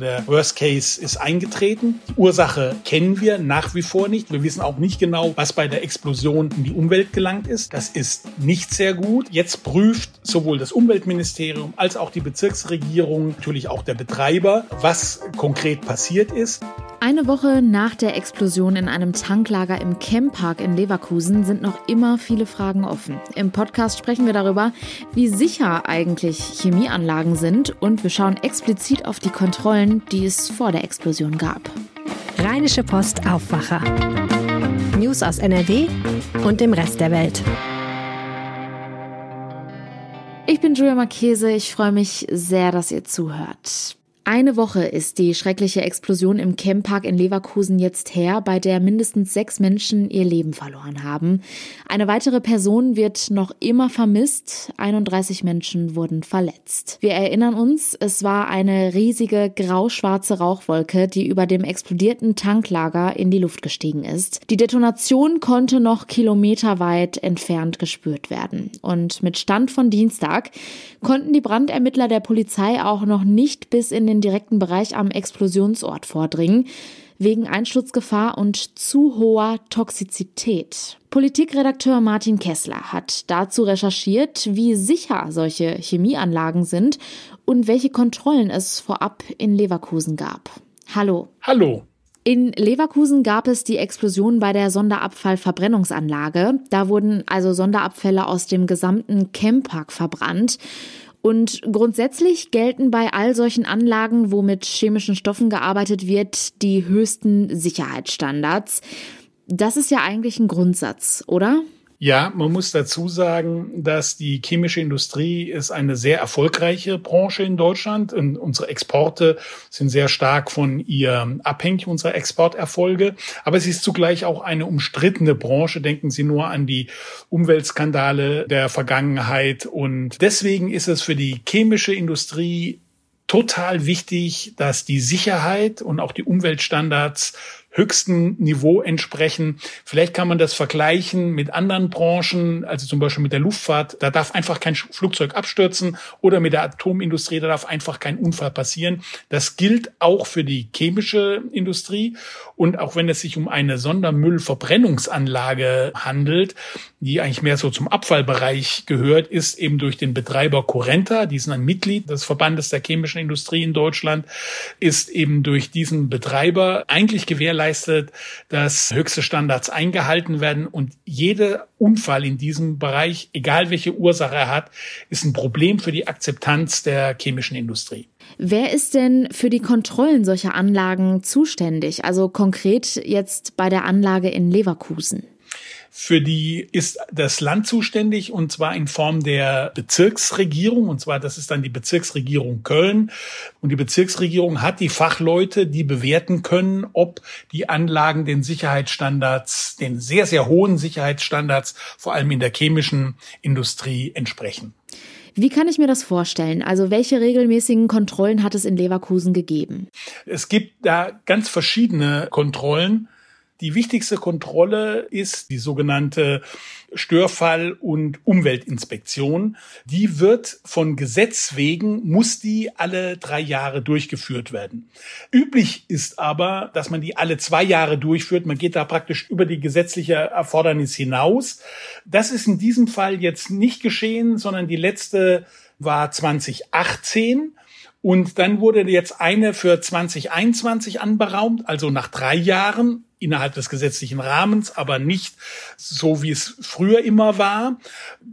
Der Worst Case ist eingetreten. Die Ursache kennen wir nach wie vor nicht. Wir wissen auch nicht genau, was bei der Explosion in die Umwelt gelangt ist. Das ist nicht sehr gut. Jetzt prüft sowohl das Umweltministerium als auch die Bezirksregierung, natürlich auch der Betreiber, was konkret passiert ist. Eine Woche nach der Explosion in einem Tanklager im Camppark in Leverkusen sind noch immer viele Fragen offen. Im Podcast sprechen wir darüber, wie sicher eigentlich Chemieanlagen sind und wir schauen explizit auf die Kontrollen, die es vor der Explosion gab. Rheinische Post Aufwacher. News aus NRW und dem Rest der Welt. Ich bin Julia Marchese, ich freue mich sehr, dass ihr zuhört. Eine Woche ist die schreckliche Explosion im Camppark in Leverkusen jetzt her, bei der mindestens sechs Menschen ihr Leben verloren haben. Eine weitere Person wird noch immer vermisst. 31 Menschen wurden verletzt. Wir erinnern uns, es war eine riesige grau-schwarze Rauchwolke, die über dem explodierten Tanklager in die Luft gestiegen ist. Die Detonation konnte noch kilometerweit entfernt gespürt werden. Und mit Stand von Dienstag konnten die Brandermittler der Polizei auch noch nicht bis in den direkten Bereich am Explosionsort vordringen, wegen Einsturzgefahr und zu hoher Toxizität. Politikredakteur Martin Kessler hat dazu recherchiert, wie sicher solche Chemieanlagen sind und welche Kontrollen es vorab in Leverkusen gab. Hallo. Hallo. In Leverkusen gab es die Explosion bei der Sonderabfallverbrennungsanlage. Da wurden also Sonderabfälle aus dem gesamten Camppark verbrannt. Und grundsätzlich gelten bei all solchen Anlagen, wo mit chemischen Stoffen gearbeitet wird, die höchsten Sicherheitsstandards. Das ist ja eigentlich ein Grundsatz, oder? Ja, man muss dazu sagen, dass die chemische Industrie ist eine sehr erfolgreiche Branche in Deutschland und unsere Exporte sind sehr stark von ihr abhängig, unsere Exporterfolge. Aber es ist zugleich auch eine umstrittene Branche. Denken Sie nur an die Umweltskandale der Vergangenheit. Und deswegen ist es für die chemische Industrie total wichtig, dass die Sicherheit und auch die Umweltstandards höchsten Niveau entsprechen. Vielleicht kann man das vergleichen mit anderen Branchen, also zum Beispiel mit der Luftfahrt. Da darf einfach kein Flugzeug abstürzen oder mit der Atomindustrie, da darf einfach kein Unfall passieren. Das gilt auch für die chemische Industrie. Und auch wenn es sich um eine Sondermüllverbrennungsanlage handelt, die eigentlich mehr so zum Abfallbereich gehört, ist eben durch den Betreiber Corenta, die sind ein Mitglied des Verbandes der chemischen Industrie in Deutschland, ist eben durch diesen Betreiber eigentlich gewährleistet, dass höchste Standards eingehalten werden und jeder Unfall in diesem Bereich, egal welche Ursache er hat, ist ein Problem für die Akzeptanz der chemischen Industrie. Wer ist denn für die Kontrollen solcher Anlagen zuständig? Also konkret jetzt bei der Anlage in Leverkusen. Für die ist das Land zuständig und zwar in Form der Bezirksregierung. Und zwar, das ist dann die Bezirksregierung Köln. Und die Bezirksregierung hat die Fachleute, die bewerten können, ob die Anlagen den Sicherheitsstandards, den sehr, sehr hohen Sicherheitsstandards, vor allem in der chemischen Industrie entsprechen. Wie kann ich mir das vorstellen? Also welche regelmäßigen Kontrollen hat es in Leverkusen gegeben? Es gibt da ganz verschiedene Kontrollen. Die wichtigste Kontrolle ist die sogenannte Störfall- und Umweltinspektion. Die wird von Gesetz wegen, muss die alle drei Jahre durchgeführt werden. Üblich ist aber, dass man die alle zwei Jahre durchführt. Man geht da praktisch über die gesetzliche Erfordernis hinaus. Das ist in diesem Fall jetzt nicht geschehen, sondern die letzte war 2018. Und dann wurde jetzt eine für 2021 anberaumt, also nach drei Jahren innerhalb des gesetzlichen Rahmens, aber nicht so, wie es früher immer war.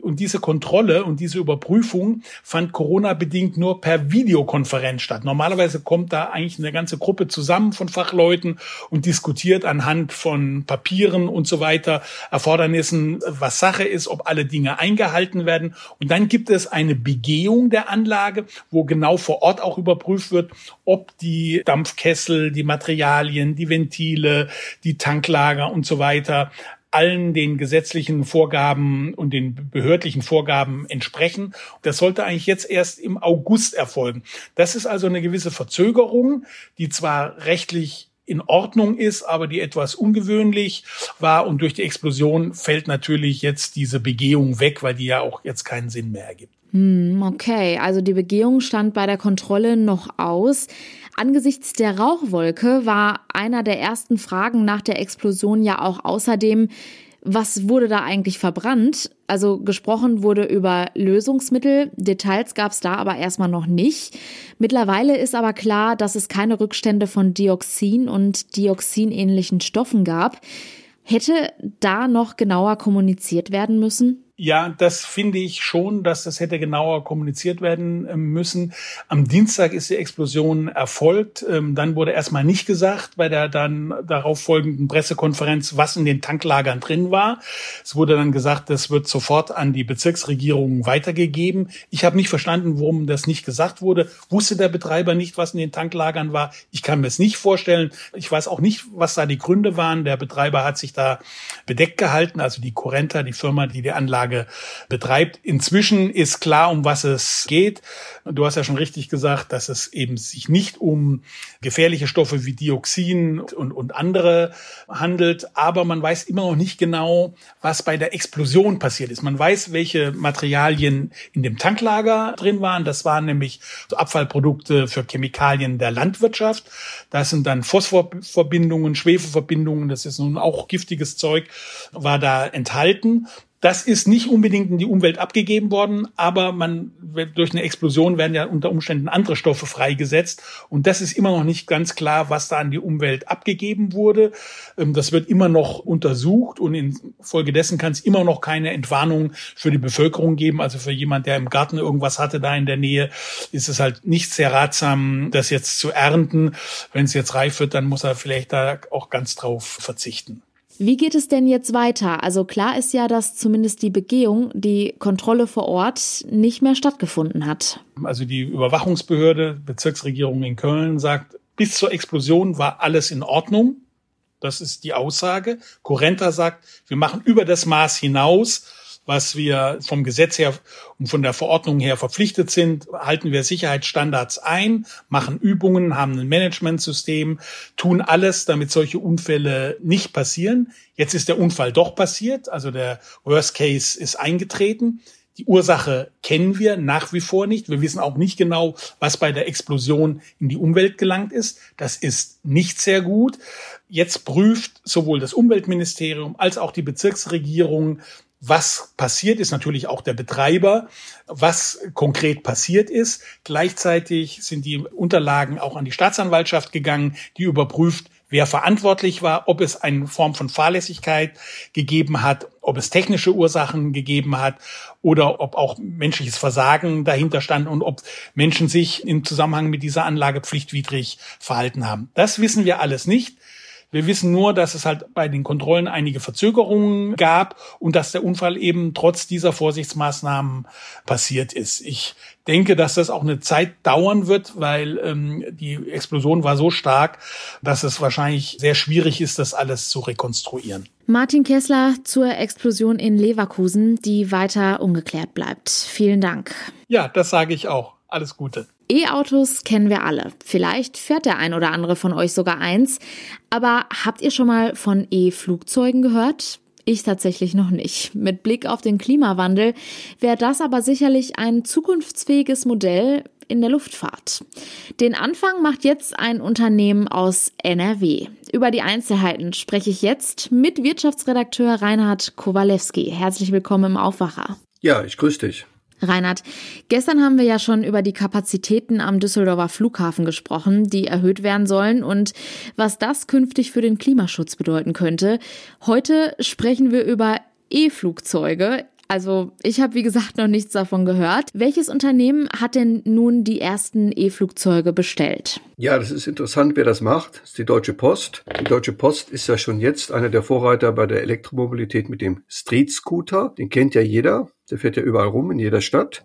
Und diese Kontrolle und diese Überprüfung fand Corona-bedingt nur per Videokonferenz statt. Normalerweise kommt da eigentlich eine ganze Gruppe zusammen von Fachleuten und diskutiert anhand von Papieren und so weiter, Erfordernissen, was Sache ist, ob alle Dinge eingehalten werden. Und dann gibt es eine Begehung der Anlage, wo genau vor Ort auch überprüft wird, ob die Dampfkessel, die Materialien, die Ventile, die Tanklager und so weiter allen den gesetzlichen Vorgaben und den behördlichen Vorgaben entsprechen. Das sollte eigentlich jetzt erst im August erfolgen. Das ist also eine gewisse Verzögerung, die zwar rechtlich in Ordnung ist, aber die etwas ungewöhnlich war. Und durch die Explosion fällt natürlich jetzt diese Begehung weg, weil die ja auch jetzt keinen Sinn mehr ergibt. Hm, okay, also die Begehung stand bei der Kontrolle noch aus. Angesichts der Rauchwolke war einer der ersten Fragen nach der Explosion ja auch außerdem, was wurde da eigentlich verbrannt? Also gesprochen wurde über Lösungsmittel, Details gab es da aber erstmal noch nicht. Mittlerweile ist aber klar, dass es keine Rückstände von Dioxin und dioxinähnlichen Stoffen gab. Hätte da noch genauer kommuniziert werden müssen? Ja, das finde ich schon, dass das hätte genauer kommuniziert werden ähm, müssen. Am Dienstag ist die Explosion erfolgt. Ähm, dann wurde erstmal nicht gesagt bei der dann darauf folgenden Pressekonferenz, was in den Tanklagern drin war. Es wurde dann gesagt, das wird sofort an die Bezirksregierung weitergegeben. Ich habe nicht verstanden, warum das nicht gesagt wurde. Wusste der Betreiber nicht, was in den Tanklagern war? Ich kann mir es nicht vorstellen. Ich weiß auch nicht, was da die Gründe waren. Der Betreiber hat sich da bedeckt gehalten, also die Corenta, die Firma, die die Anlage Anlage betreibt. Inzwischen ist klar, um was es geht. Du hast ja schon richtig gesagt, dass es eben sich nicht um gefährliche Stoffe wie Dioxin und, und andere handelt. Aber man weiß immer noch nicht genau, was bei der Explosion passiert ist. Man weiß, welche Materialien in dem Tanklager drin waren. Das waren nämlich so Abfallprodukte für Chemikalien der Landwirtschaft. Das sind dann Phosphorverbindungen, Schwefelverbindungen. Das ist nun auch giftiges Zeug, war da enthalten. Das ist nicht unbedingt in die Umwelt abgegeben worden, aber man durch eine Explosion werden ja unter Umständen andere Stoffe freigesetzt und das ist immer noch nicht ganz klar, was da an die Umwelt abgegeben wurde. Ähm, das wird immer noch untersucht und infolgedessen kann es immer noch keine Entwarnung für die Bevölkerung geben. Also für jemand, der im Garten irgendwas hatte da in der Nähe, ist es halt nicht sehr ratsam, das jetzt zu ernten. Wenn es jetzt reif wird, dann muss er vielleicht da auch ganz drauf verzichten. Wie geht es denn jetzt weiter? Also klar ist ja, dass zumindest die Begehung, die Kontrolle vor Ort nicht mehr stattgefunden hat. Also die Überwachungsbehörde, Bezirksregierung in Köln sagt, bis zur Explosion war alles in Ordnung. Das ist die Aussage. Corenta sagt, wir machen über das Maß hinaus was wir vom Gesetz her und von der Verordnung her verpflichtet sind, halten wir Sicherheitsstandards ein, machen Übungen, haben ein Managementsystem, tun alles, damit solche Unfälle nicht passieren. Jetzt ist der Unfall doch passiert, also der Worst Case ist eingetreten. Die Ursache kennen wir nach wie vor nicht. Wir wissen auch nicht genau, was bei der Explosion in die Umwelt gelangt ist. Das ist nicht sehr gut. Jetzt prüft sowohl das Umweltministerium als auch die Bezirksregierung was passiert ist, natürlich auch der Betreiber, was konkret passiert ist. Gleichzeitig sind die Unterlagen auch an die Staatsanwaltschaft gegangen, die überprüft, wer verantwortlich war, ob es eine Form von Fahrlässigkeit gegeben hat, ob es technische Ursachen gegeben hat oder ob auch menschliches Versagen dahinter stand und ob Menschen sich im Zusammenhang mit dieser Anlage pflichtwidrig verhalten haben. Das wissen wir alles nicht. Wir wissen nur, dass es halt bei den Kontrollen einige Verzögerungen gab und dass der Unfall eben trotz dieser Vorsichtsmaßnahmen passiert ist. Ich denke, dass das auch eine Zeit dauern wird, weil ähm, die Explosion war so stark, dass es wahrscheinlich sehr schwierig ist, das alles zu rekonstruieren. Martin Kessler zur Explosion in Leverkusen, die weiter ungeklärt bleibt. Vielen Dank. Ja, das sage ich auch. Alles Gute. E-Autos kennen wir alle. Vielleicht fährt der ein oder andere von euch sogar eins. Aber habt ihr schon mal von E-Flugzeugen gehört? Ich tatsächlich noch nicht. Mit Blick auf den Klimawandel wäre das aber sicherlich ein zukunftsfähiges Modell in der Luftfahrt. Den Anfang macht jetzt ein Unternehmen aus NRW. Über die Einzelheiten spreche ich jetzt mit Wirtschaftsredakteur Reinhard Kowalewski. Herzlich willkommen im Aufwacher. Ja, ich grüße dich. Reinhard, gestern haben wir ja schon über die Kapazitäten am Düsseldorfer Flughafen gesprochen, die erhöht werden sollen und was das künftig für den Klimaschutz bedeuten könnte. Heute sprechen wir über E-Flugzeuge. Also ich habe, wie gesagt, noch nichts davon gehört. Welches Unternehmen hat denn nun die ersten E-Flugzeuge bestellt? Ja, das ist interessant, wer das macht. Das ist die Deutsche Post. Die Deutsche Post ist ja schon jetzt einer der Vorreiter bei der Elektromobilität mit dem Street Scooter. Den kennt ja jeder. Der fährt ja überall rum in jeder Stadt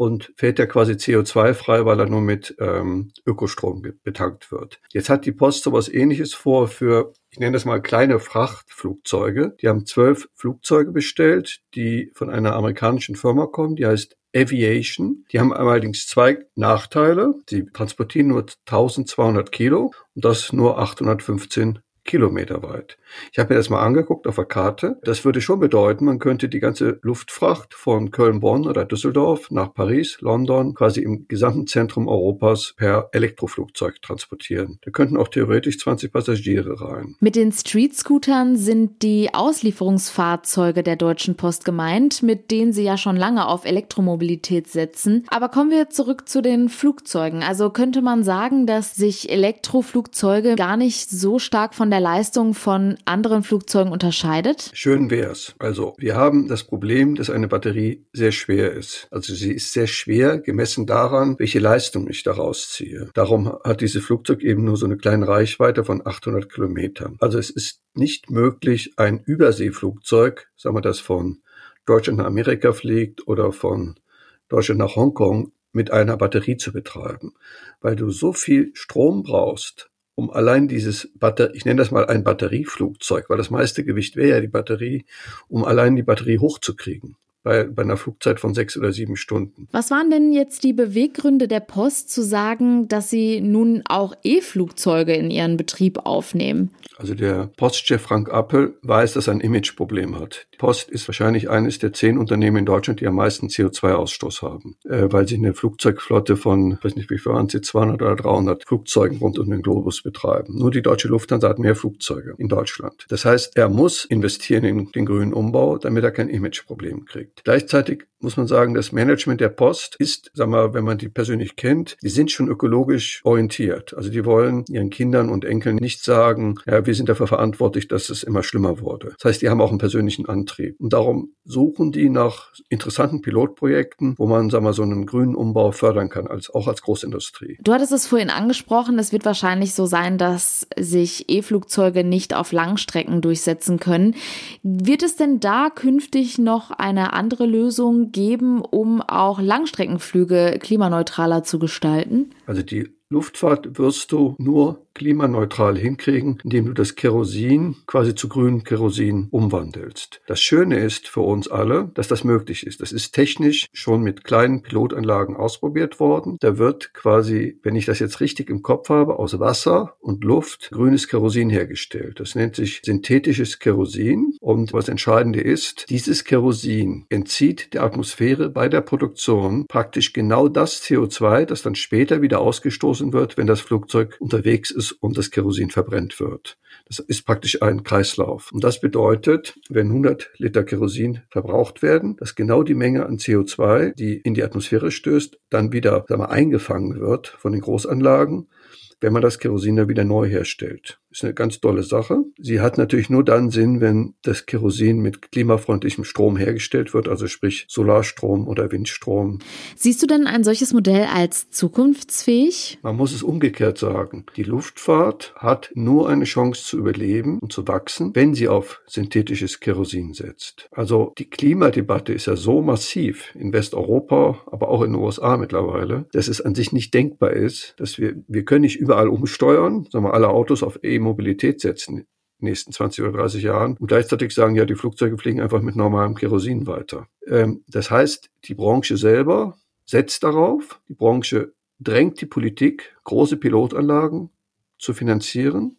und fährt ja quasi CO2-frei, weil er nur mit ähm, Ökostrom betankt wird. Jetzt hat die Post sowas ähnliches vor für, ich nenne das mal kleine Frachtflugzeuge. Die haben zwölf Flugzeuge bestellt, die von einer amerikanischen Firma kommen, die heißt Aviation. Die haben allerdings zwei Nachteile. Sie transportieren nur 1200 Kilo und das nur 815 Kilometer weit. Ich habe mir das mal angeguckt auf der Karte. Das würde schon bedeuten, man könnte die ganze Luftfracht von Köln-Bonn oder Düsseldorf nach Paris, London, quasi im gesamten Zentrum Europas per Elektroflugzeug transportieren. Da könnten auch theoretisch 20 Passagiere rein. Mit den Street-Scootern sind die Auslieferungsfahrzeuge der Deutschen Post gemeint, mit denen sie ja schon lange auf Elektromobilität setzen. Aber kommen wir zurück zu den Flugzeugen. Also könnte man sagen, dass sich Elektroflugzeuge gar nicht so stark von der Leistung von anderen Flugzeugen unterscheidet? Schön wär's. Also wir haben das Problem, dass eine Batterie sehr schwer ist. Also sie ist sehr schwer gemessen daran, welche Leistung ich daraus ziehe. Darum hat dieses Flugzeug eben nur so eine kleine Reichweite von 800 Kilometern. Also es ist nicht möglich, ein Überseeflugzeug, sagen wir das von Deutschland nach Amerika fliegt oder von Deutschland nach Hongkong mit einer Batterie zu betreiben, weil du so viel Strom brauchst, um allein dieses Batter ich nenne das mal ein Batterieflugzeug, weil das meiste Gewicht wäre ja die Batterie, um allein die Batterie hochzukriegen bei, bei einer Flugzeit von sechs oder sieben Stunden. Was waren denn jetzt die Beweggründe der Post zu sagen, dass sie nun auch E-Flugzeuge in ihren Betrieb aufnehmen? Also der Postchef Frank Appel weiß, dass er ein Imageproblem hat. Die Post ist wahrscheinlich eines der zehn Unternehmen in Deutschland, die am meisten CO2-Ausstoß haben, äh, weil sie eine Flugzeugflotte von, ich weiß nicht wie viel waren sie, 200 oder 300 Flugzeugen rund um den Globus betreiben. Nur die deutsche Lufthansa hat mehr Flugzeuge in Deutschland. Das heißt, er muss investieren in den grünen Umbau, damit er kein Imageproblem kriegt. Gleichzeitig muss man sagen, das Management der Post ist, sagen wir, wenn man die persönlich kennt, die sind schon ökologisch orientiert. Also die wollen ihren Kindern und Enkeln nicht sagen, ja, wir sind dafür verantwortlich, dass es immer schlimmer wurde. Das heißt, die haben auch einen persönlichen Antrieb. Und darum suchen die nach interessanten Pilotprojekten, wo man, sagen wir, so einen grünen Umbau fördern kann, als, auch als Großindustrie. Du hattest es vorhin angesprochen, es wird wahrscheinlich so sein, dass sich E-Flugzeuge nicht auf Langstrecken durchsetzen können. Wird es denn da künftig noch eine andere Lösung geben, um auch Langstreckenflüge klimaneutraler zu gestalten? Also die Luftfahrt wirst du nur klimaneutral hinkriegen, indem du das Kerosin quasi zu grünem Kerosin umwandelst. Das Schöne ist für uns alle, dass das möglich ist. Das ist technisch schon mit kleinen Pilotanlagen ausprobiert worden. Da wird quasi, wenn ich das jetzt richtig im Kopf habe, aus Wasser und Luft grünes Kerosin hergestellt. Das nennt sich synthetisches Kerosin. Und was Entscheidende ist, dieses Kerosin entzieht der Atmosphäre bei der Produktion praktisch genau das CO2, das dann später wieder ausgestoßen wird, wenn das Flugzeug unterwegs ist und das Kerosin verbrennt wird. Das ist praktisch ein Kreislauf. Und das bedeutet, wenn 100 Liter Kerosin verbraucht werden, dass genau die Menge an CO2, die in die Atmosphäre stößt, dann wieder sagen wir, eingefangen wird von den Großanlagen wenn man das Kerosin dann wieder neu herstellt. Ist eine ganz tolle Sache. Sie hat natürlich nur dann Sinn, wenn das Kerosin mit klimafreundlichem Strom hergestellt wird, also sprich Solarstrom oder Windstrom. Siehst du denn ein solches Modell als zukunftsfähig? Man muss es umgekehrt sagen. Die Luftfahrt hat nur eine Chance zu überleben und zu wachsen, wenn sie auf synthetisches Kerosin setzt. Also die Klimadebatte ist ja so massiv in Westeuropa, aber auch in den USA mittlerweile, dass es an sich nicht denkbar ist, dass wir, wir können nicht überall umsteuern, sagen wir alle Autos auf E Mobilität setzen nächsten 20 oder 30 Jahren und gleichzeitig sagen, ja, die Flugzeuge fliegen einfach mit normalem Kerosin weiter. Ähm, das heißt, die Branche selber setzt darauf, die Branche drängt die Politik, große Pilotanlagen zu finanzieren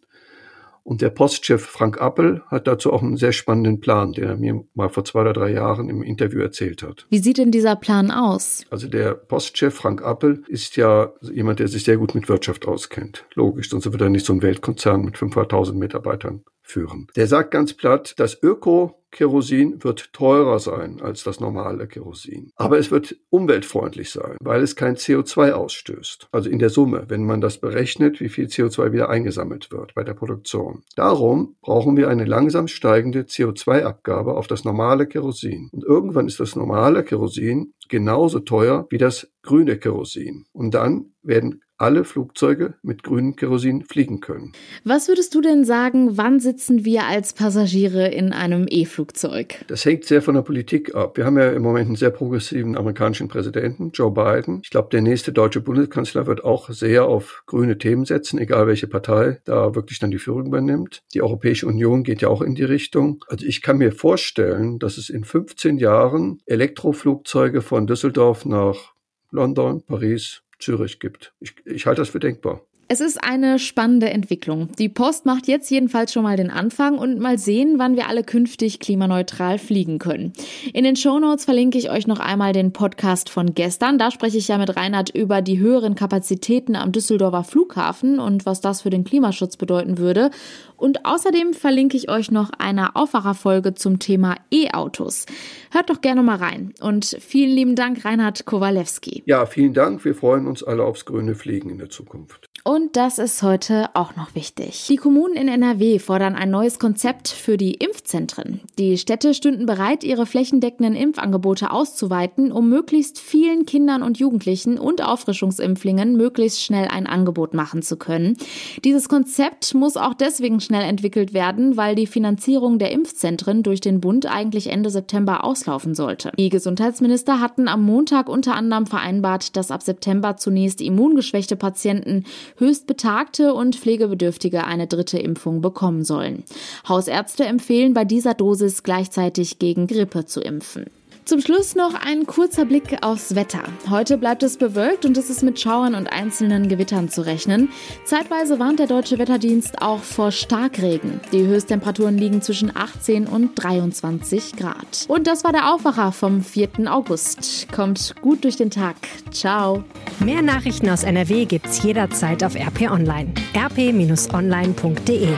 und der Postchef Frank Appel hat dazu auch einen sehr spannenden Plan, den er mir mal vor zwei oder drei Jahren im Interview erzählt hat. Wie sieht denn dieser Plan aus? Also der Postchef Frank Appel ist ja jemand, der sich sehr gut mit Wirtschaft auskennt. Logisch, sonst wird er nicht so ein Weltkonzern mit 500.000 Mitarbeitern führen. Der sagt ganz platt, das Öko-Kerosin wird teurer sein als das normale Kerosin. Aber es wird umweltfreundlich sein, weil es kein CO2 ausstößt. Also in der Summe, wenn man das berechnet, wie viel CO2 wieder eingesammelt wird bei der Produktion. Darum brauchen wir eine langsam steigende CO2-Abgabe auf das normale Kerosin. Und irgendwann ist das normale Kerosin genauso teuer wie das grüne Kerosin. Und dann werden alle Flugzeuge mit grünem Kerosin fliegen können. Was würdest du denn sagen, wann sitzen wir als Passagiere in einem E-Flugzeug? Das hängt sehr von der Politik ab. Wir haben ja im Moment einen sehr progressiven amerikanischen Präsidenten, Joe Biden. Ich glaube, der nächste deutsche Bundeskanzler wird auch sehr auf grüne Themen setzen, egal welche Partei da wirklich dann die Führung übernimmt. Die Europäische Union geht ja auch in die Richtung. Also ich kann mir vorstellen, dass es in 15 Jahren Elektroflugzeuge von Düsseldorf nach London, Paris, Zürich gibt. Ich, ich halte das für denkbar. Es ist eine spannende Entwicklung. Die Post macht jetzt jedenfalls schon mal den Anfang und mal sehen, wann wir alle künftig klimaneutral fliegen können. In den Shownotes verlinke ich euch noch einmal den Podcast von gestern. Da spreche ich ja mit Reinhard über die höheren Kapazitäten am Düsseldorfer Flughafen und was das für den Klimaschutz bedeuten würde. Und außerdem verlinke ich euch noch eine Aufwacherfolge zum Thema E-Autos. Hört doch gerne mal rein. Und vielen lieben Dank, Reinhard Kowalewski. Ja, vielen Dank. Wir freuen uns alle aufs grüne Fliegen in der Zukunft. Und das ist heute auch noch wichtig. Die Kommunen in NRW fordern ein neues Konzept für die Impfzentren. Die Städte stünden bereit, ihre flächendeckenden Impfangebote auszuweiten, um möglichst vielen Kindern und Jugendlichen und Auffrischungsimpflingen möglichst schnell ein Angebot machen zu können. Dieses Konzept muss auch deswegen schnell entwickelt werden, weil die Finanzierung der Impfzentren durch den Bund eigentlich Ende September auslaufen sollte. Die Gesundheitsminister hatten am Montag unter anderem vereinbart, dass ab September zunächst immungeschwächte Patienten Höchstbetagte und Pflegebedürftige eine dritte Impfung bekommen sollen. Hausärzte empfehlen bei dieser Dosis gleichzeitig gegen Grippe zu impfen. Zum Schluss noch ein kurzer Blick aufs Wetter. Heute bleibt es bewölkt und es ist mit Schauern und einzelnen Gewittern zu rechnen. Zeitweise warnt der Deutsche Wetterdienst auch vor Starkregen. Die Höchsttemperaturen liegen zwischen 18 und 23 Grad. Und das war der Aufwacher vom 4. August. Kommt gut durch den Tag. Ciao. Mehr Nachrichten aus NRW gibt's jederzeit auf RP Online. rp-online.de